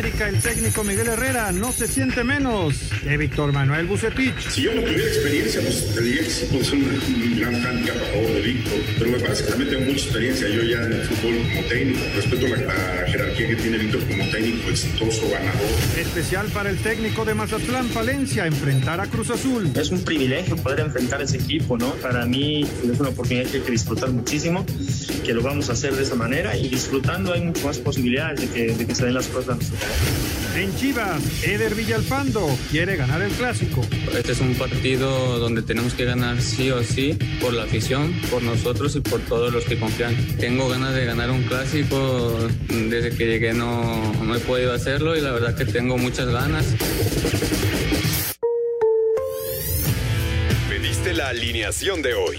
América, el técnico Miguel Herrera no se siente menos que Víctor Manuel Bucetich. Si yo no tuviera experiencia, pues te diría que sí puedo ser un, gran handicap a favor de Víctor, pero me parece que también tengo mucha experiencia yo ya en el fútbol como técnico. Respeto la, la jerarquía que tiene Víctor como técnico exitoso, ganador. Especial para el técnico de Mazatlán, Palencia, enfrentar a Cruz Azul. Es un privilegio poder enfrentar a ese equipo, ¿no? Para mí es una oportunidad que hay que disfrutar muchísimo, que lo vamos a hacer de esa manera y disfrutando hay muchas más posibilidades de que, de que se den las cosas. En Chivas, Eder Villalpando quiere ganar el clásico. Este es un partido donde tenemos que ganar sí o sí por la afición, por nosotros y por todos los que confían. Tengo ganas de ganar un clásico, desde que llegué no, no he podido hacerlo y la verdad que tengo muchas ganas. Pediste la alineación de hoy.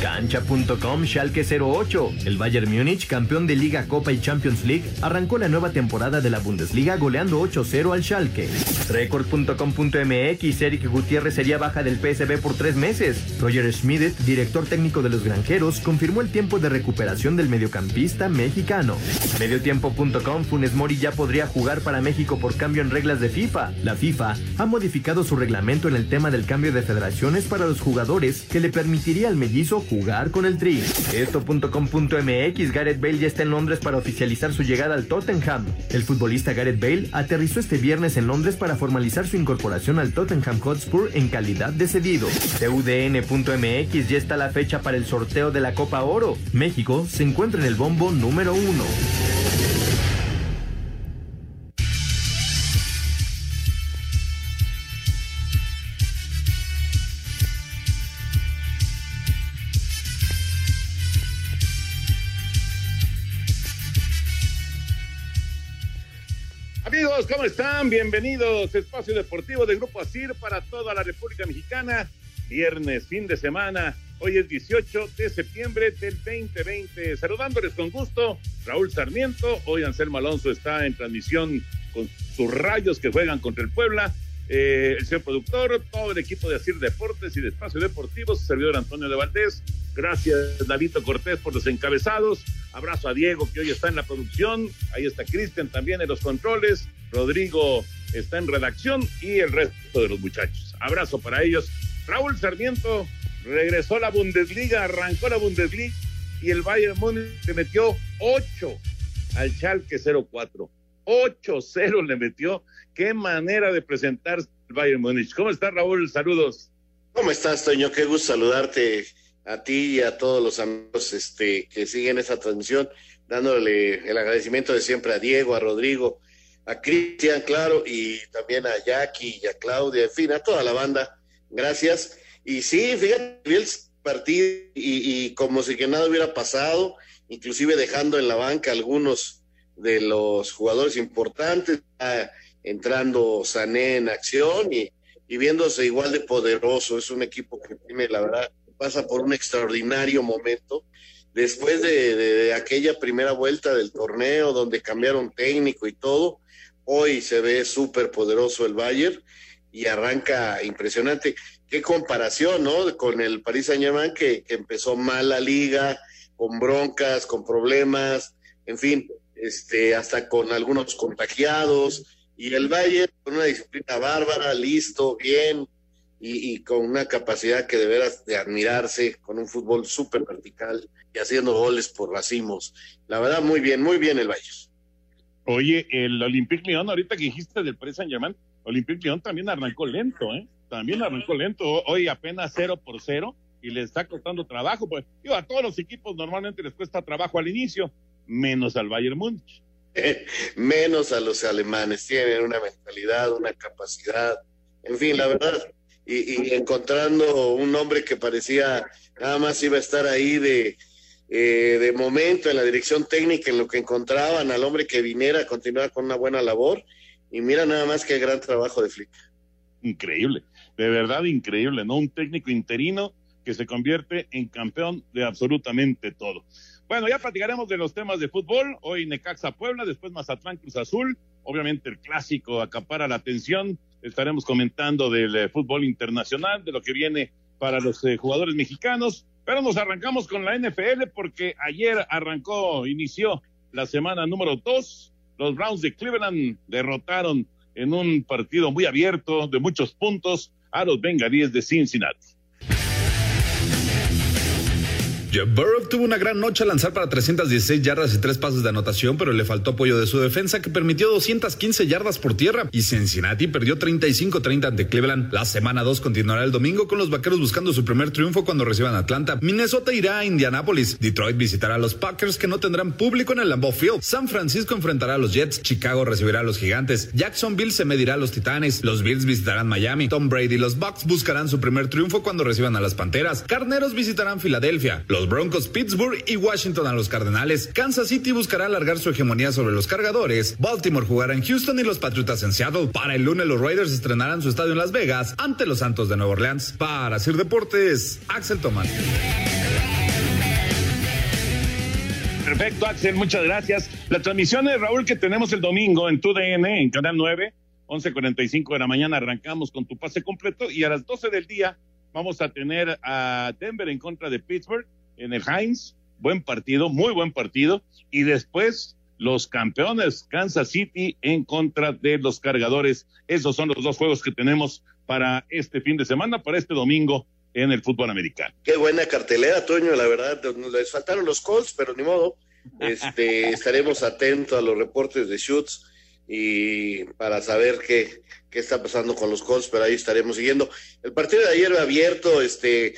Cancha.com Schalke 08. El Bayern Múnich, campeón de Liga, Copa y Champions League, arrancó la nueva temporada de la Bundesliga goleando 8-0 al Schalke. Record.com.mx Eric Gutiérrez sería baja del PSB por tres meses. Roger Schmidt, director técnico de los Granjeros, confirmó el tiempo de recuperación del mediocampista mexicano. Mediotiempo.com Funes Mori ya podría jugar para México por cambio en reglas de FIFA. La FIFA ha modificado su reglamento en el tema del cambio de federaciones para los jugadores que le permitiría al mellizo jugar con el Tri. Esto.com.mx Gareth Bale ya está en Londres para oficializar su llegada al Tottenham. El futbolista Gareth Bale aterrizó este viernes en Londres para formalizar su incorporación al Tottenham Hotspur en calidad de cedido. TUDN.mx ya está la fecha para el sorteo de la Copa Oro. México se encuentra en el bombo número uno. ¿Cómo están? Bienvenidos Espacio Deportivo de Grupo ASIR para toda la República Mexicana. Viernes, fin de semana. Hoy es 18 de septiembre del 2020. Saludándoles con gusto, Raúl Sarmiento. Hoy Anselmo Alonso está en transmisión con sus rayos que juegan contra el Puebla. Eh, el señor productor, todo el equipo de ASIR Deportes y de Espacio Deportivo, su servidor Antonio de Valdés. Gracias, David Cortés, por los encabezados. Abrazo a Diego, que hoy está en la producción. Ahí está Cristian también en los controles. Rodrigo está en redacción y el resto de los muchachos. Abrazo para ellos. Raúl Sarmiento regresó a la Bundesliga, arrancó la Bundesliga y el Bayern Múnich le metió 8 al Schalke 04. 8-0 le metió. Qué manera de presentarse el Bayern Múnich. ¿Cómo está Raúl? Saludos. ¿Cómo estás, Toño? Qué gusto saludarte a ti y a todos los amigos este, que siguen esta transmisión, dándole el agradecimiento de siempre a Diego, a Rodrigo, a Cristian, claro, y también a Jackie y a Claudia, en fin, a toda la banda. Gracias. Y sí, fíjate, el partido y, y como si que nada hubiera pasado, inclusive dejando en la banca algunos de los jugadores importantes, entrando Sané en acción y, y viéndose igual de poderoso. Es un equipo que tiene, la verdad, pasa por un extraordinario momento. Después de, de, aquella primera vuelta del torneo donde cambiaron técnico y todo, hoy se ve súper poderoso el Bayern y arranca impresionante. Qué comparación, ¿no? Con el Paris Saint Germain que, empezó mal la liga, con broncas, con problemas, en fin, este, hasta con algunos contagiados, y el Bayern con una disciplina bárbara, listo, bien, y, y, con una capacidad que de veras de admirarse, con un fútbol súper vertical y haciendo goles por racimos. La verdad, muy bien, muy bien el Bayern. Oye, el Olympique Lyon, ahorita que dijiste del Paris Saint Germain, Olympique Lyon también arrancó lento, ¿eh? También arrancó lento, hoy apenas cero por cero y le está costando trabajo, pues digo, a todos los equipos normalmente les cuesta trabajo al inicio, menos al Bayern Múnich. menos a los alemanes, tienen una mentalidad, una capacidad, en fin, la verdad, y, encontrando un hombre que parecía nada más iba a estar ahí de, eh, de momento en la dirección técnica, en lo que encontraban al hombre que viniera a continuar con una buena labor. Y mira nada más qué gran trabajo de Flick. Increíble, de verdad increíble, ¿no? Un técnico interino que se convierte en campeón de absolutamente todo. Bueno, ya platicaremos de los temas de fútbol. Hoy Necaxa Puebla, después Mazatlán Cruz Azul. Obviamente el clásico acapara la atención. Estaremos comentando del eh, fútbol internacional, de lo que viene para los eh, jugadores mexicanos. Pero nos arrancamos con la NFL porque ayer arrancó, inició la semana número dos. Los Browns de Cleveland derrotaron en un partido muy abierto, de muchos puntos, a los Bengalíes de Cincinnati. Burrow tuvo una gran noche al lanzar para 316 yardas y tres pases de anotación, pero le faltó apoyo de su defensa que permitió 215 yardas por tierra y Cincinnati perdió 35-30 ante Cleveland. La semana 2 continuará el domingo con los vaqueros buscando su primer triunfo cuando reciban Atlanta. Minnesota irá a Indianapolis. Detroit visitará a los Packers que no tendrán público en el Lambeau Field. San Francisco enfrentará a los Jets. Chicago recibirá a los Gigantes. Jacksonville se medirá a los Titanes. Los Bills visitarán Miami. Tom Brady y los Bucks buscarán su primer triunfo cuando reciban a las Panteras. Carneros visitarán Filadelfia. Los Broncos, Pittsburgh y Washington a los Cardenales. Kansas City buscará alargar su hegemonía sobre los cargadores. Baltimore jugará en Houston y los Patriotas en Seattle. Para el lunes los Raiders estrenarán su estadio en Las Vegas ante los Santos de Nueva Orleans. Para Sir Deportes, Axel Tomás. Perfecto, Axel, muchas gracias. La transmisión de Raúl que tenemos el domingo en TUDN, en Canal 9, 11.45 de la mañana, arrancamos con tu pase completo y a las 12 del día vamos a tener a Denver en contra de Pittsburgh en el Heinz, buen partido, muy buen partido, y después los campeones Kansas City en contra de los cargadores. Esos son los dos juegos que tenemos para este fin de semana, para este domingo en el fútbol americano. Qué buena cartelera, Toño, la verdad, les faltaron los Colts, pero ni modo. Este, estaremos atentos a los reportes de Shoots y para saber qué, qué está pasando con los Colts, pero ahí estaremos siguiendo. El partido de ayer abierto, este,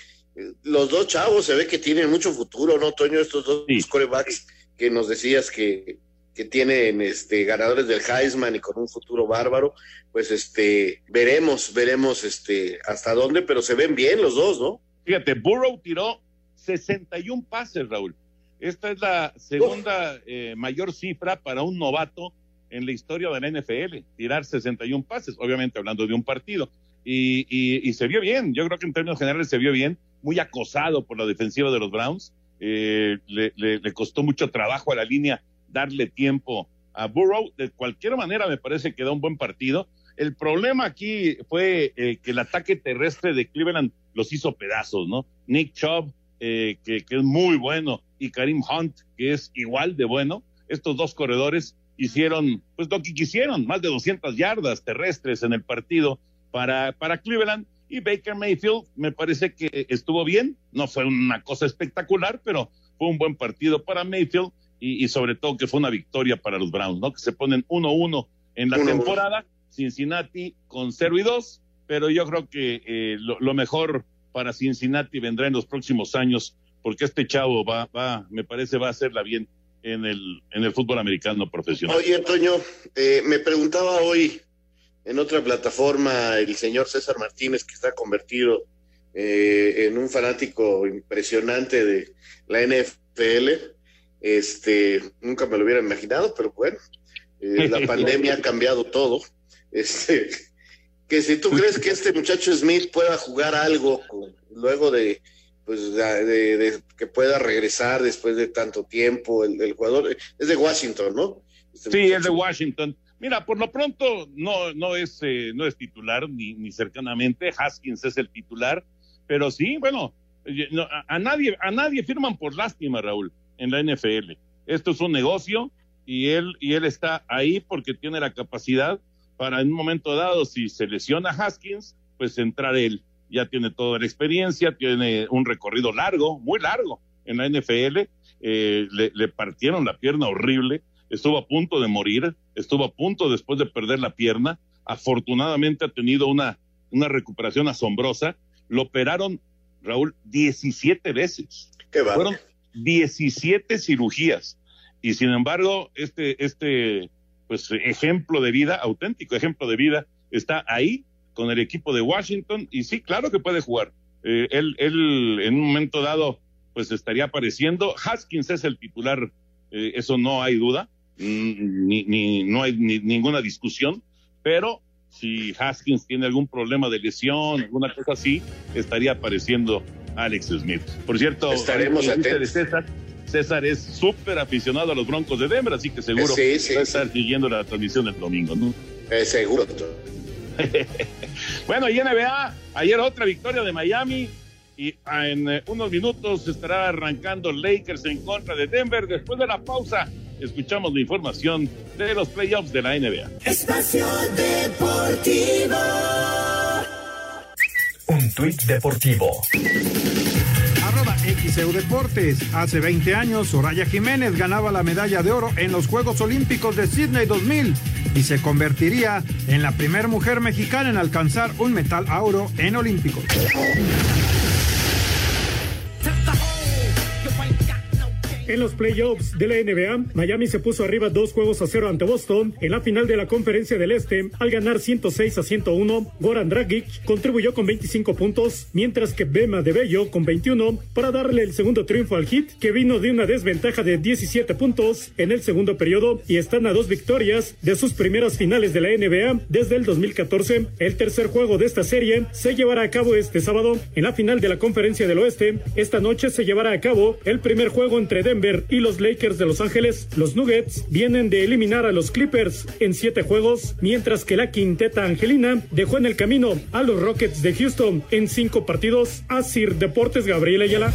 los dos chavos se ve que tienen mucho futuro, ¿no, Toño? Estos dos corebacks que nos decías que, que tienen este ganadores del Heisman y con un futuro bárbaro, pues este veremos, veremos este hasta dónde, pero se ven bien los dos, ¿no? Fíjate, Burrow tiró 61 pases, Raúl. Esta es la segunda eh, mayor cifra para un novato en la historia de la NFL, tirar 61 pases, obviamente hablando de un partido. Y, y, y, se vio bien, yo creo que en términos generales se vio bien muy acosado por la defensiva de los Browns. Eh, le, costó mucho trabajo a la línea darle tiempo a Burrow. De cualquier manera, me parece que da un buen partido. El problema aquí fue eh, que el ataque terrestre de Cleveland los hizo pedazos, ¿no? Nick Chubb, eh, que, que, es muy bueno, y Karim Hunt, que es igual de bueno. Estos dos corredores hicieron, pues lo que quisieron, más de 200 yardas terrestres en el partido para, para Cleveland y Baker Mayfield me parece que estuvo bien, no fue una cosa espectacular, pero fue un buen partido para Mayfield y, sobre todo que fue una victoria para los Browns, ¿no? Que se ponen 1-1 en la temporada, Cincinnati con 0 y 2, pero yo creo que eh, lo, mejor para Cincinnati vendrá en los próximos años, porque este chavo va, va, me parece, va a hacerla bien en el, en el fútbol americano profesional. Oye, Antonio, eh, me preguntaba hoy en otra plataforma el señor César Martínez, que está convertido eh, en un fanático impresionante de la NFL. Este, nunca me lo hubiera imaginado, pero bueno, eh, la pandemia ha cambiado todo. Este, que si tú crees que este muchacho Smith pueda jugar algo luego de, pues, de, que pueda regresar después de tanto tiempo, el, jugador es de Washington, ¿no? Este sí, es de Washington. Mira, por lo pronto no, no, es, eh, no es titular ni, ni cercanamente. Haskins es el titular, pero sí, bueno, a, nadie, a nadie firman por lástima, Raúl, en la NFL. Esto es un negocio y él, y él está ahí porque tiene la capacidad para en un momento dado, si se lesiona Haskins, pues entrar él. Ya tiene toda la experiencia, tiene un recorrido largo, muy largo en la NFL. Eh, le partieron la pierna horrible estuvo a punto de morir, estuvo a punto después de perder la pierna, afortunadamente ha tenido una, una recuperación asombrosa, lo operaron, Raúl, 17 veces. Qué Fueron 17 cirugías. Y sin embargo, este, este, pues, ejemplo de vida, auténtico ejemplo de vida, está ahí con el equipo de Washington y sí, claro que puede jugar. Eh, él, él en un momento dado pues estaría apareciendo. Haskins es el titular, eh, eso no hay duda, ni, ni no hay ni, ninguna discusión, pero si Haskins tiene algún problema de lesión, alguna cosa así, estaría apareciendo Alex Smith. Por cierto, estaremos atentos. César, César es súper aficionado a los Broncos de Denver, así que seguro sí, sí, va a estar siguiendo la transmisión el domingo, ¿no? Eh, seguro. bueno, y NBA, ayer otra victoria de Miami y en eh, unos minutos estará arrancando Lakers en contra de Denver. Después de la pausa, escuchamos la información de los playoffs de la NBA. Espacio Deportivo. Un tuit deportivo. Arroba XEU Deportes. Hace 20 años, Soraya Jiménez ganaba la medalla de oro en los Juegos Olímpicos de Sydney 2000 y se convertiría en la primera mujer mexicana en alcanzar un metal a oro en Olímpicos. En los playoffs de la NBA, Miami se puso arriba dos juegos a cero ante Boston en la final de la Conferencia del Este al ganar 106 a 101. Goran Dragic contribuyó con 25 puntos, mientras que Bema de Bello con 21 para darle el segundo triunfo al Heat, que vino de una desventaja de 17 puntos en el segundo periodo y están a dos victorias de sus primeras finales de la NBA desde el 2014. El tercer juego de esta serie se llevará a cabo este sábado en la final de la Conferencia del Oeste. Esta noche se llevará a cabo el primer juego entre Denver y los Lakers de Los Ángeles, los Nuggets vienen de eliminar a los Clippers en siete juegos, mientras que la quinteta angelina dejó en el camino a los Rockets de Houston en cinco partidos. Asir Deportes Gabriel Ayala.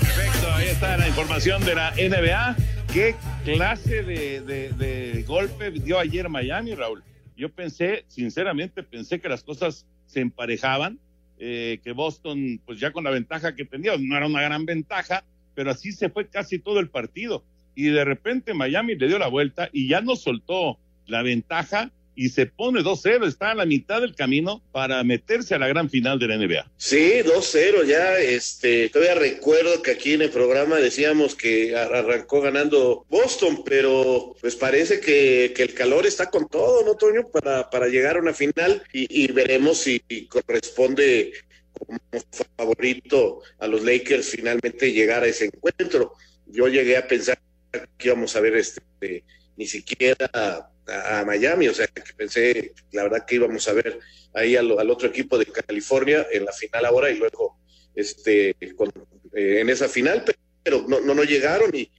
Perfecto, ahí está la información de la NBA. ¿Qué clase de, de golpe dio ayer Miami, Raúl? Yo pensé, sinceramente, pensé que las cosas se emparejaban eh, que Boston, pues ya con la ventaja que tenía, no era una gran ventaja, pero así se fue casi todo el partido. Y de repente Miami le dio la vuelta y ya no soltó la ventaja y se pone 2-0, está a la mitad del camino para meterse a la gran final de la NBA. Sí, 2-0 ya, este, todavía recuerdo que aquí en el programa decíamos que arrancó ganando Boston, pero pues parece que, que el calor está con todo, ¿no, Toño? Para, para llegar a una final y, veremos si corresponde como favorito a los Lakers finalmente llegar a ese encuentro. Yo llegué a pensar que íbamos a ver este ni siquiera a, Miami, o sea que pensé, la verdad que íbamos a ver ahí al, otro equipo de California en la final ahora y luego este eh, en esa final, pero no, no, no llegaron y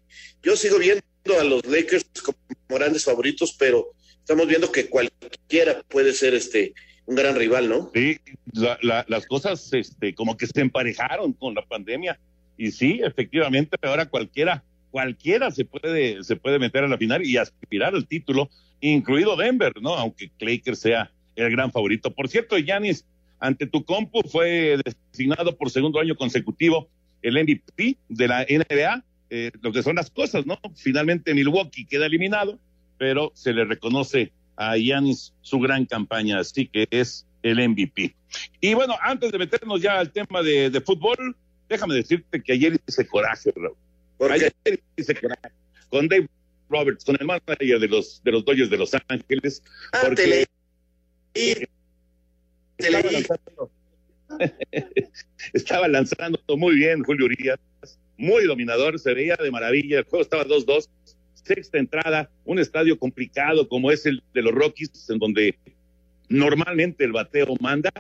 yo sigo viendo a los Lakers como grandes favoritos, pero estamos viendo que cualquiera puede ser este un gran rival, ¿no? Sí, las cosas este, como que se emparejaron con la pandemia y sí, efectivamente, ahora cualquiera cualquiera se puede, se puede meter a la final y aspirar al título incluido Denver, ¿no? Aunque Lakers sea el gran favorito. Por cierto, Yanis, ante tu compu fue designado por segundo año consecutivo el MVP de la NBA, eh, lo que son las cosas, ¿no? Finalmente Milwaukee queda eliminado, pero se le reconoce a Yanis su gran campaña, así que es el MVP. Y bueno, antes de meternos ya al tema de, de fútbol, déjame decirte que ayer hice coraje, Raúl. Ayer con Dave Roberts, con el manager de los, de los Dodgers de Los Ángeles. Ah, porque te estaba, lanzando, estaba lanzando muy bien Julio Urias, muy dominador, se veía de maravilla, el juego estaba 2-2, sexta entrada, un estadio complicado como es el de los Rockies, en donde normalmente el bateo manda,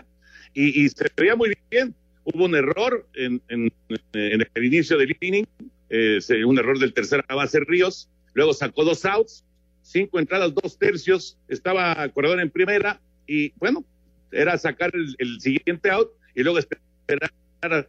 y, y se veía muy bien. Hubo un error en, en, en el inicio del inning, eh, un error del tercer base Ríos, luego sacó dos outs, cinco entradas, dos tercios, estaba corredor en primera y bueno, era sacar el, siguiente out y luego esperar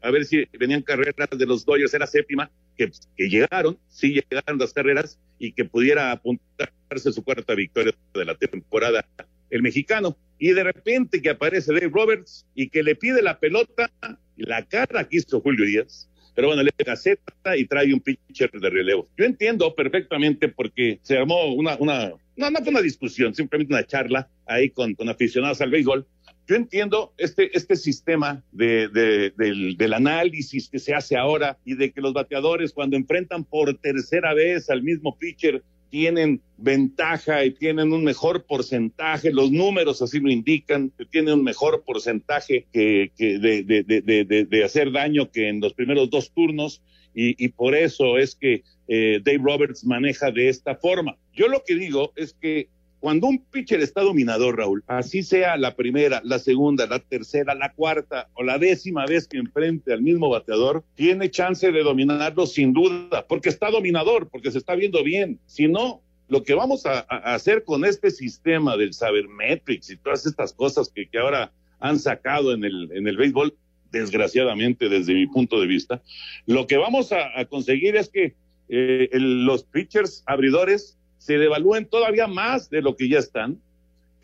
a ver si venían carreras de los Dodgers, era séptima, que, que, llegaron, sí llegaron las carreras y que pudiera apuntarse su cuarta victoria de la temporada el mexicano. Y de repente que aparece Dave Roberts y que le pide la pelota, la cara que hizo Julio Díaz, pero bueno, le gaceta y trae un pitcher de relevo. Yo entiendo perfectamente porque se armó una, una, no, no fue una discusión, simplemente una charla ahí con, con aficionados al béisbol. Yo entiendo este, este sistema de, de, del, del análisis que se hace ahora y de que los bateadores cuando enfrentan por tercera vez al mismo pitcher tienen ventaja y tienen un mejor porcentaje, los números así lo indican, tienen un mejor porcentaje que, que de, de, de, de, hacer daño que en los primeros dos turnos y, y por eso es que eh, Dave Roberts maneja de esta forma. Yo lo que digo es que cuando un pitcher está dominador, Raúl, así sea la primera, la segunda, la tercera, la cuarta o la décima vez que enfrente al mismo bateador, tiene chance de dominarlo sin duda, porque está dominador, porque se está viendo bien. Si no, lo que vamos a, hacer con este sistema del Sabermetrics y todas estas cosas que, ahora han sacado en el, en el béisbol, desgraciadamente desde mi punto de vista, lo que vamos a, conseguir es que eh, los pitchers abridores se devalúen todavía más de lo que ya están,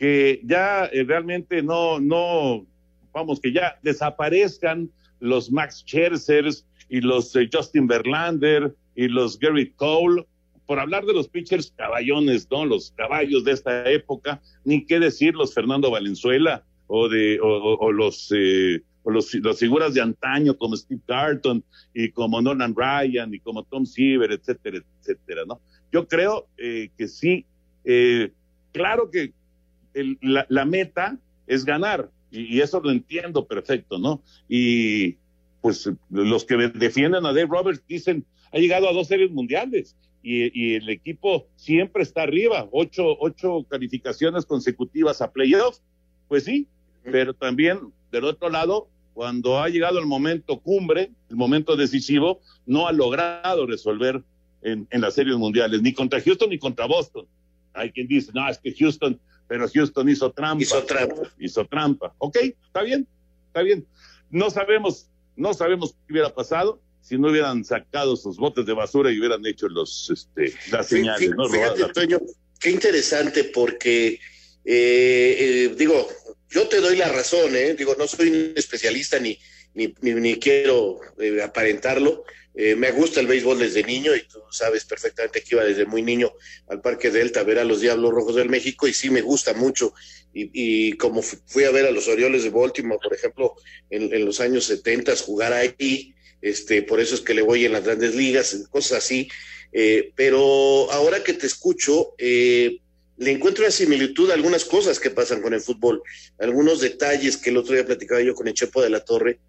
que ya eh, realmente no, no, vamos, que ya desaparezcan los Max Scherzers y los eh, Justin Verlander y los Gary Cole, por hablar de los pitchers caballones, ¿no? Los caballos de esta época, ni qué decir los Fernando Valenzuela o de, o, los, eh, o los, figuras de antaño como Steve Carlton y como Nolan Ryan y como Tom Seaver, etcétera, etcétera, ¿no? Yo creo eh, que sí, eh, claro que la, meta es ganar, y, eso lo entiendo perfecto, ¿no? Y pues los que defienden a Dave Roberts dicen, ha llegado a dos series mundiales. Y, el equipo siempre está arriba, ocho, ocho calificaciones consecutivas a playoffs, pues sí, pero también del otro lado, cuando ha llegado el momento cumbre, el momento decisivo, no ha logrado resolver en, en las series mundiales, ni contra Houston ni contra Boston. Hay quien dice, no, es que Houston, pero Houston hizo trampa. Hizo trampa. Hizo trampa. Ok, está bien, está bien. No sabemos, no sabemos qué hubiera pasado si no hubieran sacado sus botes de basura y hubieran hecho los, este, las señales. ¿no? Fíjate, Toño, qué interesante porque, eh, eh, digo, yo te doy la razón, ¿eh? Digo, no soy un especialista ni, ni, ni, quiero eh, aparentarlo, eh, me gusta el béisbol desde niño y tú sabes perfectamente que iba desde muy niño al Parque Delta a ver a los Diablos Rojos del México y sí me gusta mucho. Y, como fui a ver a los Orioles de Baltimore, por ejemplo, en, los años 70 jugar ahí, este, por eso es que le voy en las grandes ligas, cosas así. Eh, pero ahora que te escucho, eh, le encuentro una similitud a algunas cosas que pasan con el fútbol, algunos detalles que el otro día platicaba yo con el Chepo de la Torre,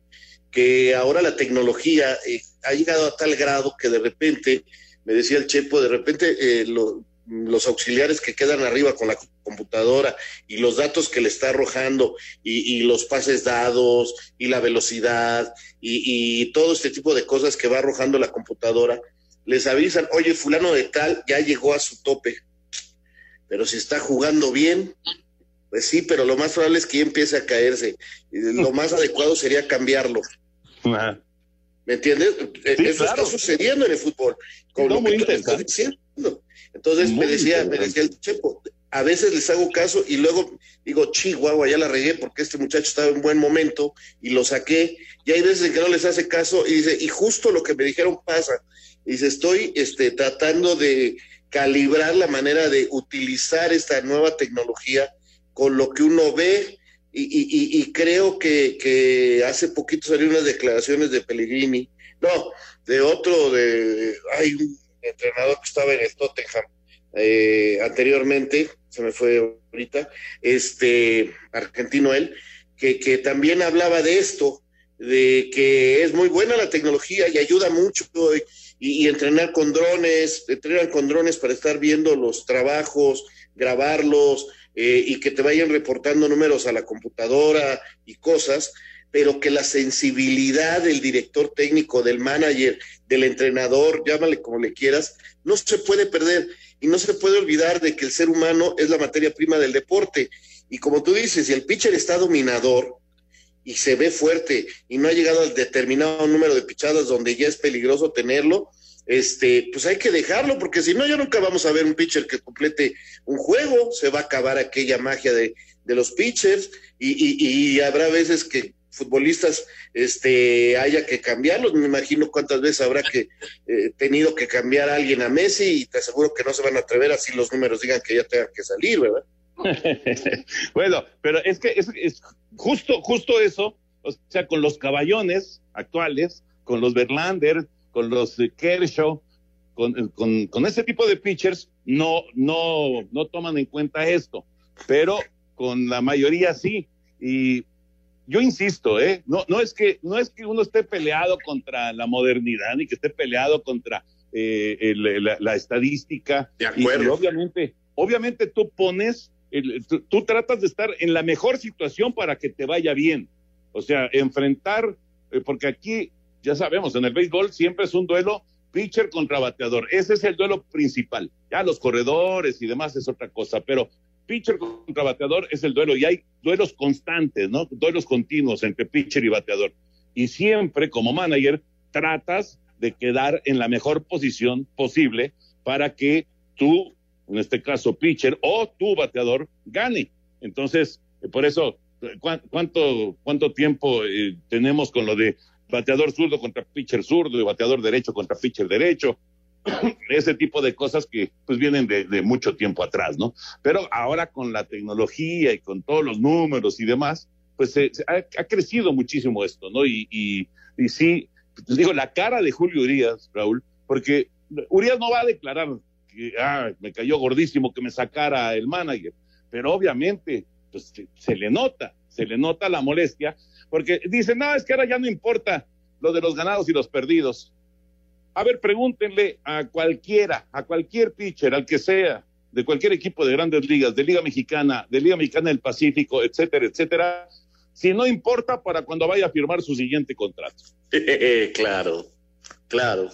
que ahora la tecnología eh, ha llegado a tal grado que de repente, me decía el Chepo, de repente eh, los auxiliares que quedan arriba con la computadora y los datos que le está arrojando y, los pases dados y la velocidad y, y, todo este tipo de cosas que va arrojando la computadora, les avisan, oye, fulano de tal ya llegó a su tope, pero si está jugando bien, pues sí, pero lo más probable es que empiece a caerse. Lo más adecuado sería cambiarlo. ¿Me entiendes? Eh, eso está sucediendo en el fútbol. Con lo que estás diciendo. Entonces me decía, me decía el Chepo, a veces les hago caso y luego digo, chihuahua, ya la regué porque este muchacho estaba en buen momento y lo saqué. Y hay veces en que no les hace caso y dice, y justo lo que me dijeron pasa. Y dice, estoy este, tratando de calibrar la manera de utilizar esta nueva tecnología con lo que uno ve. Y, creo que, hace poquito salieron unas declaraciones de Pellegrini, no, de otro, de hay un entrenador que estaba en el Tottenham eh, anteriormente, se me fue ahorita, este argentino él, que, que también hablaba de esto, de que es muy buena la tecnología y ayuda mucho y, y, entrenar con drones, entrenar con drones para estar viendo los trabajos, grabarlos, eh, y que te vayan reportando números a la computadora y cosas, pero que la sensibilidad del director técnico, del manager, del entrenador, llámale como le quieras, no se puede perder y no se puede olvidar de que el ser humano es la materia prima del deporte. Y como tú dices, si el pitcher está dominador y se ve fuerte y no ha llegado al determinado número de pichadas donde ya es peligroso tenerlo, este, pues hay que dejarlo, porque si no, ya nunca vamos a ver un pitcher que complete un juego, se va a acabar aquella magia de, los pitchers, y, habrá veces que futbolistas este haya que cambiarlos, me imagino cuántas veces habrá que eh, tenido que cambiar a alguien a Messi y te aseguro que no se van a atrever así los números digan que ya tenga que salir, ¿verdad? bueno, pero es que es, es, justo, justo eso, o sea, con los caballones actuales, con los Verlander, con los Kershaw, con, con, con ese tipo de pitchers no, no, no toman en cuenta esto, pero con la mayoría sí. Y yo insisto, ¿eh? no, no, es que, no es que uno esté peleado contra la modernidad ni que esté peleado contra eh, el, la, la, estadística. De acuerdo. Y, obviamente, obviamente tú pones, tú, tratas de estar en la mejor situación para que te vaya bien. O sea, enfrentar, eh, porque aquí, ya sabemos, en el béisbol siempre es un duelo pitcher contra bateador. Ese es el duelo principal. Ya los corredores y demás es otra cosa, pero pitcher contra bateador es el duelo y hay duelos constantes, ¿no? Duelos continuos entre pitcher y bateador. Y siempre como manager tratas de quedar en la mejor posición posible para que tú, en este caso pitcher o tu bateador, gane. Entonces, por eso, ¿cuánto, cuánto tiempo eh, tenemos con lo de bateador zurdo contra pitcher zurdo y bateador derecho contra pitcher derecho? ese tipo de cosas que pues vienen de, de, mucho tiempo atrás, ¿no? Pero ahora con la tecnología y con todos los números y demás, pues ha, crecido muchísimo esto, ¿no? Y, y, y sí, les digo, la cara de Julio Urias, Raúl, porque Urias no va a declarar ah, me cayó gordísimo que me sacara el manager, pero obviamente pues, se, le nota, se le nota la molestia, porque dice, no, es que ahora ya no importa lo de los ganados y los perdidos, a ver, pregúntenle a cualquiera, a cualquier pitcher, al que sea, de cualquier equipo de grandes ligas, de Liga Mexicana, de Liga Mexicana del Pacífico, etcétera, etcétera, si no importa para cuando vaya a firmar su siguiente contrato. claro, claro.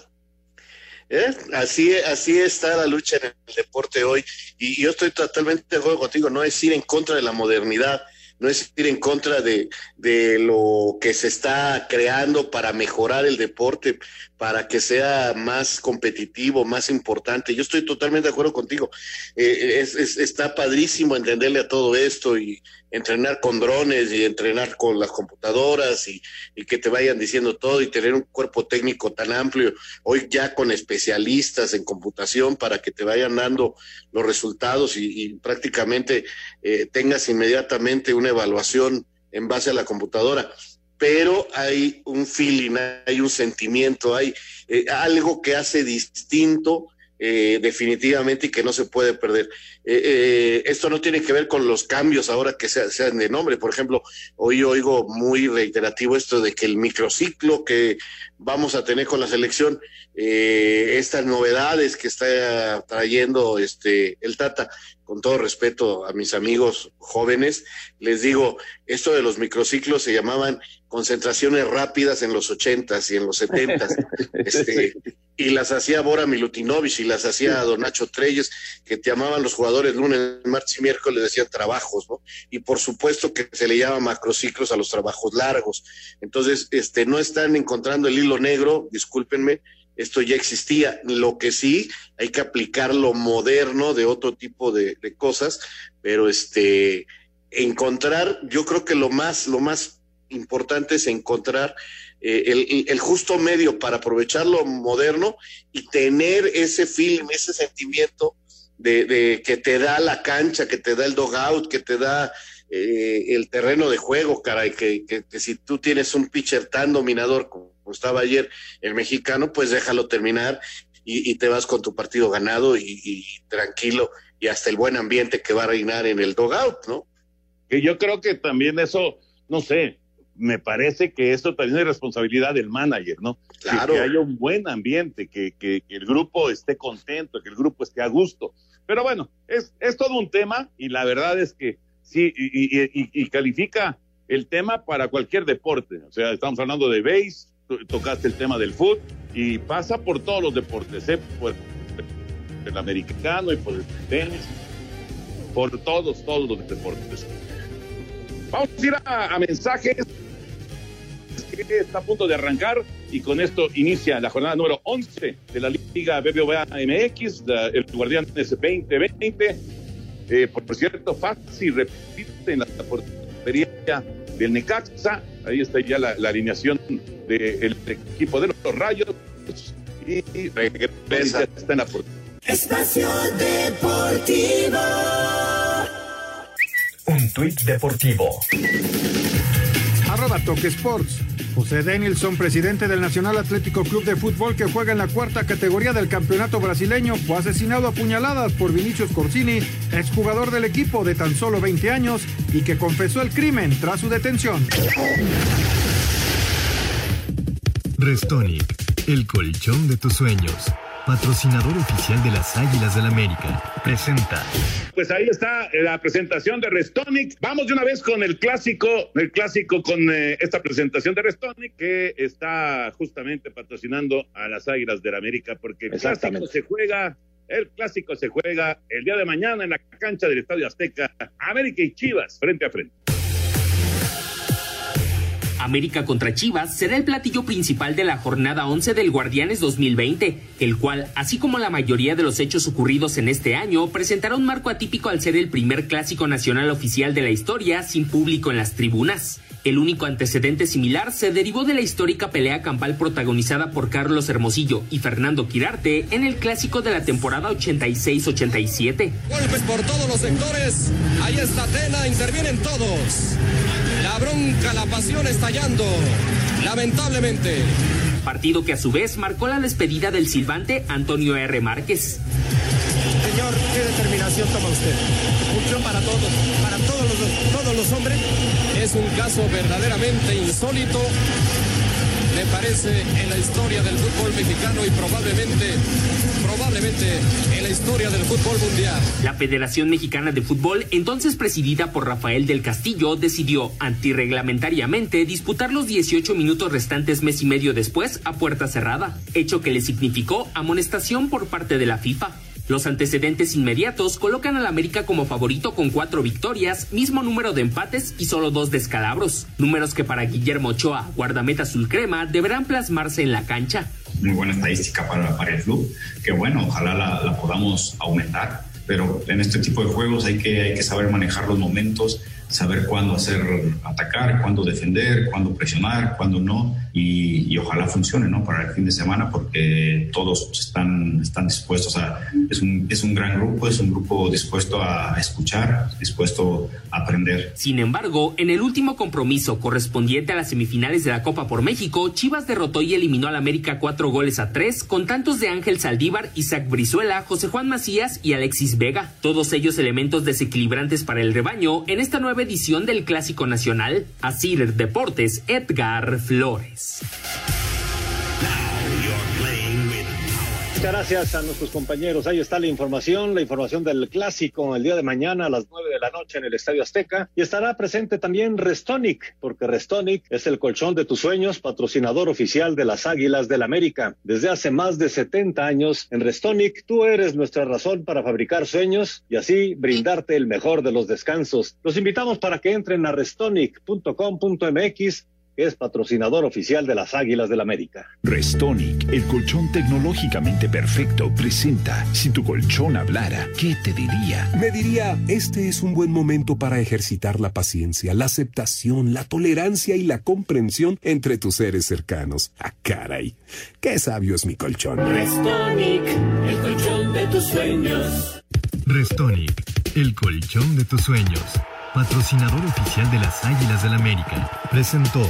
¿Eh? Así, así está la lucha en el deporte hoy. Y yo estoy totalmente de acuerdo contigo, no es ir en contra de la modernidad, no es ir en contra de, de, lo que se está creando para mejorar el deporte, para que sea más competitivo, más importante. Yo estoy totalmente de acuerdo contigo. Eh, es, es, está padrísimo entenderle a todo esto y entrenar con drones y entrenar con las computadoras y, que te vayan diciendo todo y tener un cuerpo técnico tan amplio, hoy ya con especialistas en computación para que te vayan dando los resultados y, y prácticamente eh, tengas inmediatamente una evaluación en base a la computadora. Pero hay un feeling, hay un sentimiento, hay eh, algo que hace distinto eh, definitivamente y que no se puede perder. Eh, eh, esto no tiene que ver con los cambios ahora que sean, sean de nombre. Por ejemplo, hoy oigo muy reiterativo esto de que el microciclo que vamos a tener con la selección, eh, estas novedades que está trayendo este el Tata, con todo respeto a mis amigos jóvenes, les digo, esto de los microciclos se llamaban concentraciones rápidas en los ochentas y en los setentas, este, y las hacía Bora Milutinovich y las hacía Don Nacho Treyes, que te llamaban los jugadores lunes, martes y miércoles, decían trabajos, ¿no? Y por supuesto que se le llama macrociclos a los trabajos largos. Entonces, este, no están encontrando el hilo negro, discúlpenme, esto ya existía. Lo que sí, hay que aplicar lo moderno de otro tipo de, de cosas, pero este, encontrar, yo creo que lo más, lo más importante es encontrar el, el, justo medio para aprovechar lo moderno y tener ese film, ese sentimiento de, que te da la cancha, que te da el dogout, que te da eh, el terreno de juego, caray, que, que, si tú tienes un pitcher tan dominador como estaba ayer el mexicano, pues déjalo terminar y, te vas con tu partido ganado y, y, tranquilo y hasta el buen ambiente que va a reinar en el dogout, ¿no? Que yo creo que también eso, no sé, me parece que esto también es responsabilidad del manager, ¿no? Claro. Que, que haya un buen ambiente, que, que, que, el grupo esté contento, que el grupo esté a gusto. Pero bueno, es, es todo un tema y la verdad es que sí, y, y, y, califica el tema para cualquier deporte. O sea, estamos hablando de base, tocaste el tema del fútbol y pasa por todos los deportes, ¿eh? por el americano y por el tenis, por todos, todos los deportes. Vamos a ir a, a mensajes que está a punto de arrancar y con esto inicia la jornada número 11 de la Liga BBVA MX, la, el Guardianes 2020. Eh, por, por, cierto, fácil repite en la portería del Necaxa. Ahí está ya la, la alineación del de equipo de los Rayos. Y, y regresa, está en la portería. Espacio Deportivo. Un tuit deportivo. Arroba Toque Sports. José Denilson, presidente del Nacional Atlético Club de Fútbol que juega en la cuarta categoría del campeonato brasileño, fue asesinado a puñaladas por Vinicius Corsini, exjugador del equipo de tan solo 20 años y que confesó el crimen tras su detención. Restonic, el colchón de tus sueños patrocinador oficial de las Águilas del América, presenta. Pues ahí está la presentación de Restonic. Vamos de una vez con el clásico, el clásico con eh, esta presentación de Restonic que está justamente patrocinando a las Águilas del América porque el clásico se juega el clásico se juega el día de mañana en la cancha del Estadio Azteca, América y Chivas, frente a frente. América contra Chivas será el platillo principal de la jornada 11 del Guardianes 2020, el cual, así como la mayoría de los hechos ocurridos en este año, presentará un marco atípico al ser el primer clásico nacional oficial de la historia sin público en las tribunas. El único antecedente similar se derivó de la histórica pelea campal protagonizada por Carlos Hermosillo y Fernando Quirarte en el clásico de la temporada 86-87. Golpes por todos los sectores. Ahí está Tena, intervienen todos. La bronca, la pasión estallando. Lamentablemente. Partido que a su vez marcó la despedida del silbante Antonio R. Márquez. Señor, ¿qué determinación toma usted? Mucho para todos, para todos los, todos los hombres. Es un caso verdaderamente insólito me parece, en la historia del fútbol mexicano y probablemente, probablemente en la historia del fútbol mundial. La Federación Mexicana de Fútbol, entonces presidida por Rafael del Castillo, decidió antirreglamentariamente disputar los 18 minutos restantes mes y medio después a puerta cerrada, hecho que le significó amonestación por parte de la FIFA. Los antecedentes inmediatos colocan al América como favorito con cuatro victorias, mismo número de empates y solo dos descalabros, números que para Guillermo Ochoa, guardameta azul crema, deberán plasmarse en la cancha. Muy buena estadística para, para el club, que bueno, ojalá la, la podamos aumentar, pero en este tipo de juegos hay que, hay que saber manejar los momentos saber cuándo hacer atacar, cuándo defender, cuándo presionar, cuándo no, y, ojalá funcione ¿no? para el fin de semana porque todos están, están dispuestos a... Es un, es un gran grupo, es un grupo dispuesto a escuchar, dispuesto a aprender. Sin embargo, en el último compromiso correspondiente a las semifinales de la Copa por México, Chivas derrotó y eliminó al América cuatro goles a tres con tantos de Ángel Saldívar, Isaac Brizuela, José Juan Macías y Alexis Vega, todos ellos elementos desequilibrantes para el rebaño en esta nueva edición del Clásico Nacional. Asir Deportes, Edgar Flores. Muchas gracias a nuestros compañeros. Ahí está la información, la información del clásico el día de mañana a las nueve de la noche en el Estadio Azteca. Y estará presente también Restonic, porque Restonic es el colchón de tus sueños, patrocinador oficial de las Águilas del América. Desde hace más de 70 años, en Restonic tú eres nuestra razón para fabricar sueños y así brindarte el mejor de los descansos. Los invitamos para que entren a restonic.com.mx es patrocinador oficial de las Águilas del América. Restonic, el colchón tecnológicamente perfecto, presenta Si tu colchón hablara, ¿qué te diría? Me diría, este es un buen momento para ejercitar la paciencia, la aceptación, la tolerancia y la comprensión entre tus seres cercanos. Ah, caray, qué sabio es mi colchón. Restonic, el colchón de tus sueños. Restonic, el colchón de tus sueños patrocinador oficial de las Águilas del América, presentó.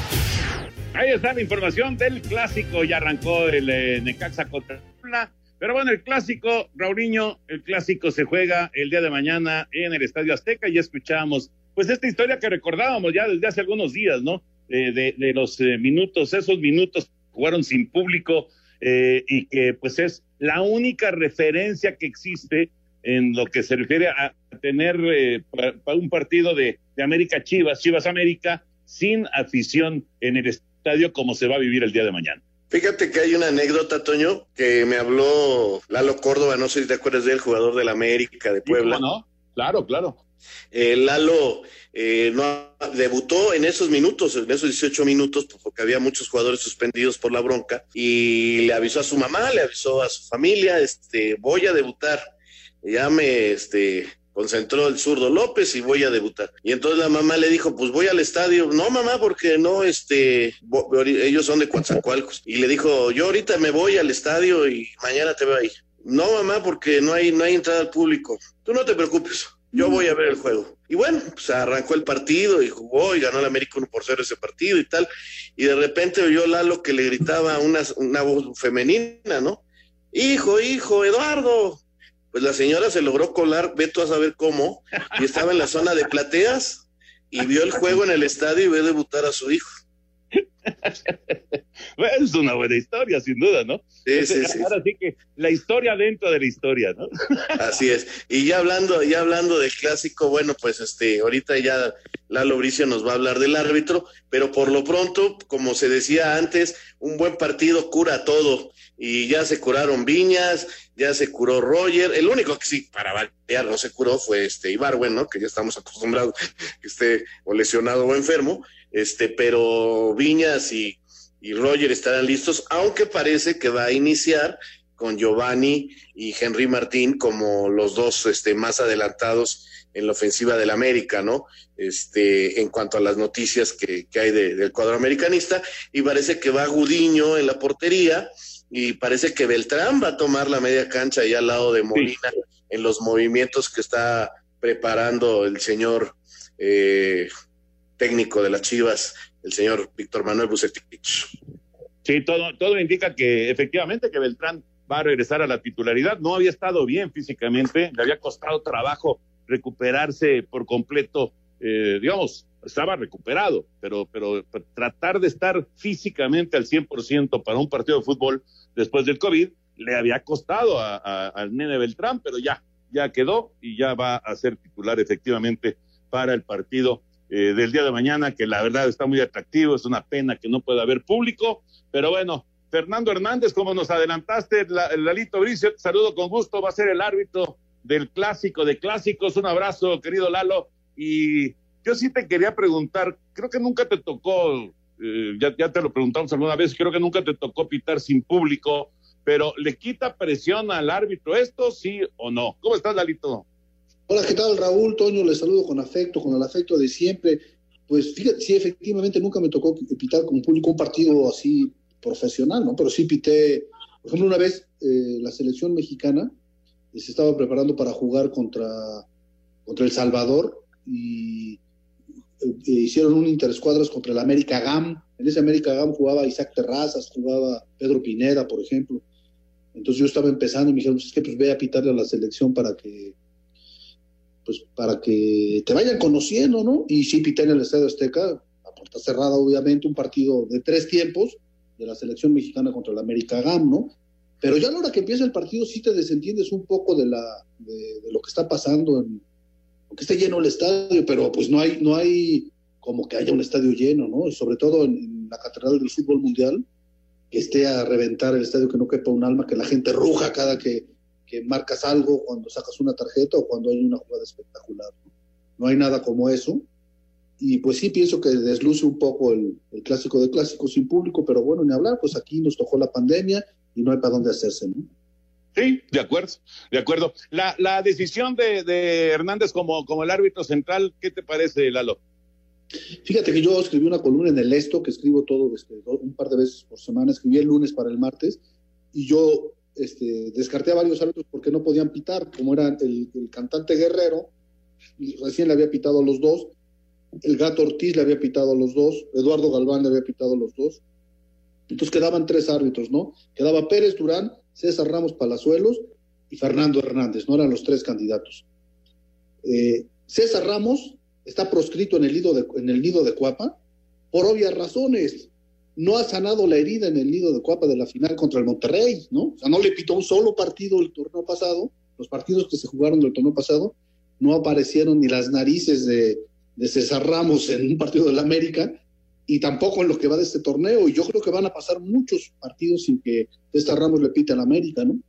Ahí está la información del clásico. Ya arrancó el eh, Necaxa contra Pero bueno, el clásico, Rauriño, el clásico se juega el día de mañana en el Estadio Azteca. Y escuchamos, pues, esta historia que recordábamos ya desde hace algunos días, ¿no? de, de, los eh, minutos, esos minutos jugaron sin público eh, y que, pues, es la única referencia que existe en lo que se refiere a tener eh, para, un partido de, de, América Chivas, Chivas América, sin afición en el estadio como se va a vivir el día de mañana. Fíjate que hay una anécdota, Toño, que me habló Lalo Córdoba, no sé si te acuerdas del jugador del América de Puebla. no? Claro, claro. Eh, Lalo eh, no, debutó en esos minutos, en esos 18 minutos, porque había muchos jugadores suspendidos por la bronca, y le avisó a su mamá, le avisó a su familia, este, voy a debutar ya me este, concentró el zurdo López y voy a debutar. Y entonces la mamá le dijo, pues voy al estadio. No, mamá, porque no, este, ellos son de Coatzacoalcos. Y le dijo, yo ahorita me voy al estadio y mañana te veo ahí. No, mamá, porque no hay, no hay entrada al público. Tú no te preocupes, yo voy a ver el juego. Y bueno, pues arrancó el partido y jugó y ganó el América 1 por 0 ese partido y tal. Y de repente oyó Lalo que le gritaba una, una voz femenina, ¿no? Hijo, hijo, Eduardo. Pues la señora se logró colar, ve tú a saber cómo, y estaba en la zona de plateas y vio el juego en el estadio y ve debutar a su hijo. es una buena historia, sin duda, ¿no? Sí, sí, sí. Ahora sí que la historia dentro de la historia, ¿no? Así es. Y ya hablando, ya hablando del clásico, bueno, pues este, ahorita ya Lalo Bricio nos va a hablar del árbitro, pero por lo pronto, como se decía antes, un buen partido cura todo. Y ya se curaron Viñas, ya se curó Roger. El único que sí, para variar, no se curó fue este Ibarwen, ¿no? Que ya estamos acostumbrados que esté o lesionado o enfermo. Este, pero Viñas y, y Roger estarán listos, aunque parece que va a iniciar con Giovanni y Henry Martín como los dos este, más adelantados en la ofensiva del América, ¿no? Este, en cuanto a las noticias que, que hay de, del cuadro americanista, y parece que va Gudiño en la portería, y parece que Beltrán va a tomar la media cancha ahí al lado de Molina en los movimientos que está preparando el señor eh, técnico de las Chivas, el señor Víctor Manuel Bucetich. Sí, todo, todo indica que efectivamente que Beltrán va a regresar a la titularidad. No había estado bien físicamente, le había costado trabajo recuperarse por completo, eh, digamos, estaba recuperado, pero, pero tratar de estar físicamente al 100% para un partido de fútbol después del COVID le había costado al nene Beltrán, pero ya, ya quedó y ya va a ser titular efectivamente para el partido eh, del día de mañana, que la verdad está muy atractivo, es una pena que no pueda haber público, pero bueno, Fernando Hernández, como nos adelantaste, la, Lalito Bricio, te saludo con gusto, va a ser el árbitro del clásico de clásicos, un abrazo, querido Lalo, y yo sí te quería preguntar, creo que nunca te tocó, eh, ya, ya te lo preguntamos alguna vez, creo que nunca te tocó pitar sin público, pero ¿le quita presión al árbitro esto, sí o no? ¿Cómo estás, Lalito? Hola, ¿qué tal, Raúl? Toño, le saludo con afecto, con el afecto de siempre. Pues fíjate, sí, efectivamente nunca me tocó pitar con público un partido así profesional, ¿no? Pero sí pité, por ejemplo, una vez eh, la selección mexicana se estaba preparando para jugar contra, contra El Salvador y eh, hicieron un interescuadras contra el América GAM. En ese América GAM jugaba Isaac Terrazas, jugaba Pedro Pineda, por ejemplo. Entonces yo estaba empezando y me dijeron, pues es que pues ve a pitarle a la selección para que pues para que te vayan conociendo, ¿no? Y sí pité en el Estadio Azteca, a puerta cerrada obviamente, un partido de tres tiempos de la selección mexicana contra el América GAM, ¿no? Pero ya a la hora que empieza el partido sí te desentiendes un poco de, la, de, de lo que está pasando en, que esté lleno el estadio, pero pues no hay, no hay como que haya un estadio lleno, ¿no? sobre todo en, la Catedral del Fútbol Mundial, que esté a reventar el estadio, que no quepa un alma, que la gente ruja cada que, que marcas algo, cuando sacas una tarjeta o cuando hay una jugada espectacular. ¿no? no hay nada como eso. Y pues sí pienso que desluce un poco el, el, clásico de clásicos sin público, pero bueno, ni hablar, pues aquí nos tocó la pandemia y no hay para dónde hacerse, ¿no? Sí, de acuerdo, de acuerdo. La, la decisión de, de, Hernández como, como el árbitro central, ¿qué te parece, Lalo? Fíjate que yo escribí una columna en el Esto, que escribo todo este, un par de veces por semana, escribí el lunes para el martes, y yo este, descarté a varios árbitros porque no podían pitar, como era el, el cantante Guerrero, y recién le había pitado a los dos, el gato Ortiz le había pitado a los dos, Eduardo Galván le había pitado a los dos, entonces quedaban tres árbitros, ¿no? Quedaba Pérez Durán, César Ramos Palazuelos y Fernando Hernández, no eran los tres candidatos. Eh, César Ramos está proscrito en el, nido de, en el nido de Cuapa por obvias razones. No ha sanado la herida en el nido de Cuapa de la final contra el Monterrey, ¿no? O sea, no le pitó un solo partido el torneo pasado. Los partidos que se jugaron del torneo pasado no aparecieron ni las narices de, de César Ramos en un partido del América y tampoco en lo que va de este torneo. Y yo creo que van a pasar muchos partidos sin que esta Ramos le pite a la América, ¿no?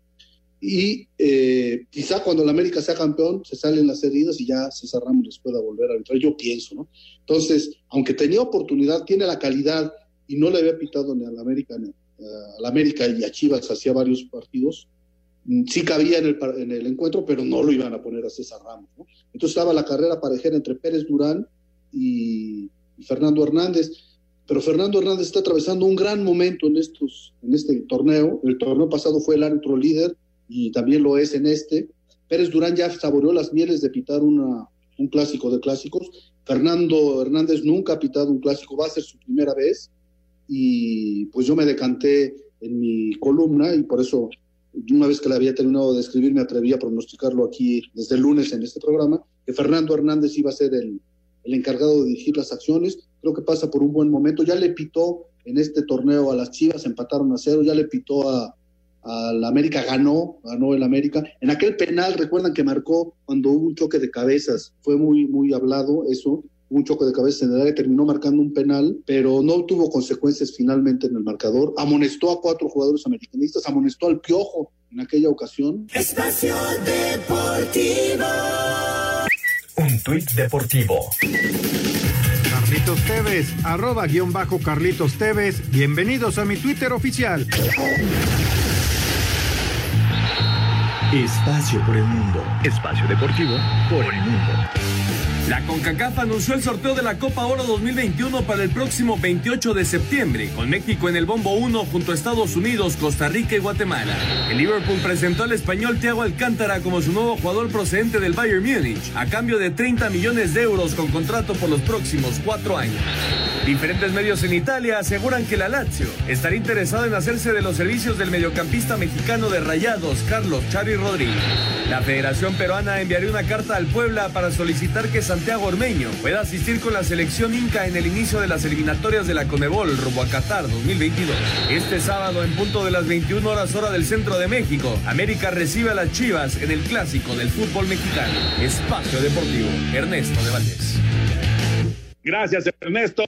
Y eh, quizá cuando la América sea campeón se salen las heridas y ya César Ramos les pueda volver a arbitrar. Yo pienso, ¿no? Entonces, aunque tenía oportunidad, tiene la calidad y no le había pitado ni a la América, ni a la América y a Chivas hacía varios partidos. Sí cabía en el, en el encuentro, pero no lo iban a poner a César Ramos. ¿no? Entonces estaba la carrera parejera entre Pérez Durán y Fernando Hernández pero Fernando Hernández está atravesando un gran momento en estos en este torneo. El torneo pasado fue el árbitro líder y también lo es en este. Pérez Durán ya saboreó las mieles de pitar una, un clásico de clásicos. Fernando Hernández nunca ha pitado un clásico, va a ser su primera vez y pues yo me decanté en mi columna y por eso una vez que la había terminado de escribir me atreví a pronosticarlo aquí desde el lunes en este programa, que Fernando Hernández iba a ser el, el encargado de dirigir las acciones, creo que pasa por un buen momento, ya le pitó en este torneo a las Chivas, empataron a cero, ya le pitó a, la América, ganó, ganó el América. En aquel penal, recuerdan que marcó cuando hubo un choque de cabezas, fue muy, muy hablado eso, un choque de cabezas en el área, terminó marcando un penal, pero no tuvo consecuencias finalmente en el marcador. Amonestó a cuatro jugadores americanistas, amonestó al Piojo en aquella ocasión. Espacio Deportivo. Un tuit deportivo. Carlitos Tevez, arroba guion bajo Carlitos Tevez. Bienvenidos a mi Twitter oficial. Espacio por el mundo. Espacio deportivo por el mundo. La CONCACAF anunció el sorteo de la Copa Oro 2021 para el próximo 28 de septiembre, con México en el bombo 1 junto a Estados Unidos, Costa Rica y Guatemala. El Liverpool presentó al español Thiago Alcántara como su nuevo jugador procedente del Bayern Múnich, a cambio de 30 millones de euros con contrato por los próximos cuatro años. Diferentes medios en Italia aseguran que la Lazio estará interesada en hacerse de los servicios del mediocampista mexicano de Rayados, Carlos Chari Rodríguez. La Federación Peruana enviaría una carta al Puebla para solicitar que Santiago Ormeño pueda asistir con la selección inca en el inicio de las eliminatorias de la Conebol rumbo a Qatar 2022. Este sábado, en punto de las 21 horas hora del centro de México, América recibe a las Chivas en el clásico del fútbol mexicano. Espacio Deportivo, Ernesto de Valdés. Gracias, Ernesto.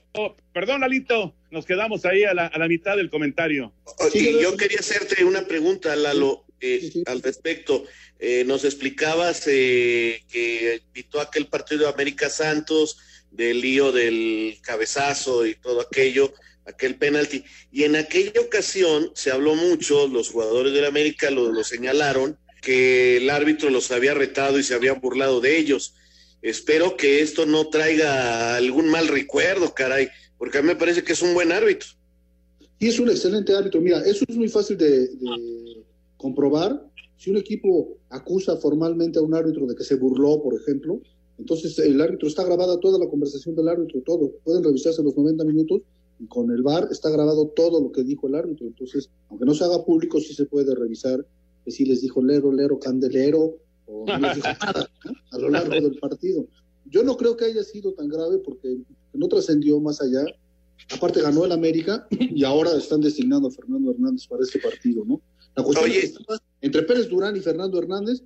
Perdón, Lalito, nos quedamos ahí a la, a la mitad del comentario. Y yo quería hacerte una pregunta, Lalo, eh, al respecto. Eh, nos explicabas eh, que invitó aquel partido de América Santos, del lío del cabezazo y todo aquello, aquel penalti. Y en aquella ocasión se habló mucho, los jugadores del América lo, lo señalaron, que el árbitro los había retado y se había burlado de ellos. Espero que esto no traiga algún mal recuerdo, caray, porque a mí me parece que es un buen árbitro. Y es un excelente árbitro. Mira, eso es muy fácil de, de comprobar. Si un equipo acusa formalmente a un árbitro de que se burló, por ejemplo, entonces el árbitro está grabada toda la conversación del árbitro, todo. Pueden revisarse los 90 minutos y con el VAR está grabado todo lo que dijo el árbitro. Entonces, aunque no se haga público, sí se puede revisar que si les dijo lero, lero, candelero, o no les dijo nada ¿no? a lo largo del partido. Yo no creo que haya sido tan grave porque no trascendió más allá. Aparte ganó el América y ahora están designando a Fernando Hernández para este partido, ¿no? La cuestión es que estaba entre Pérez Durán y Fernando Hernández,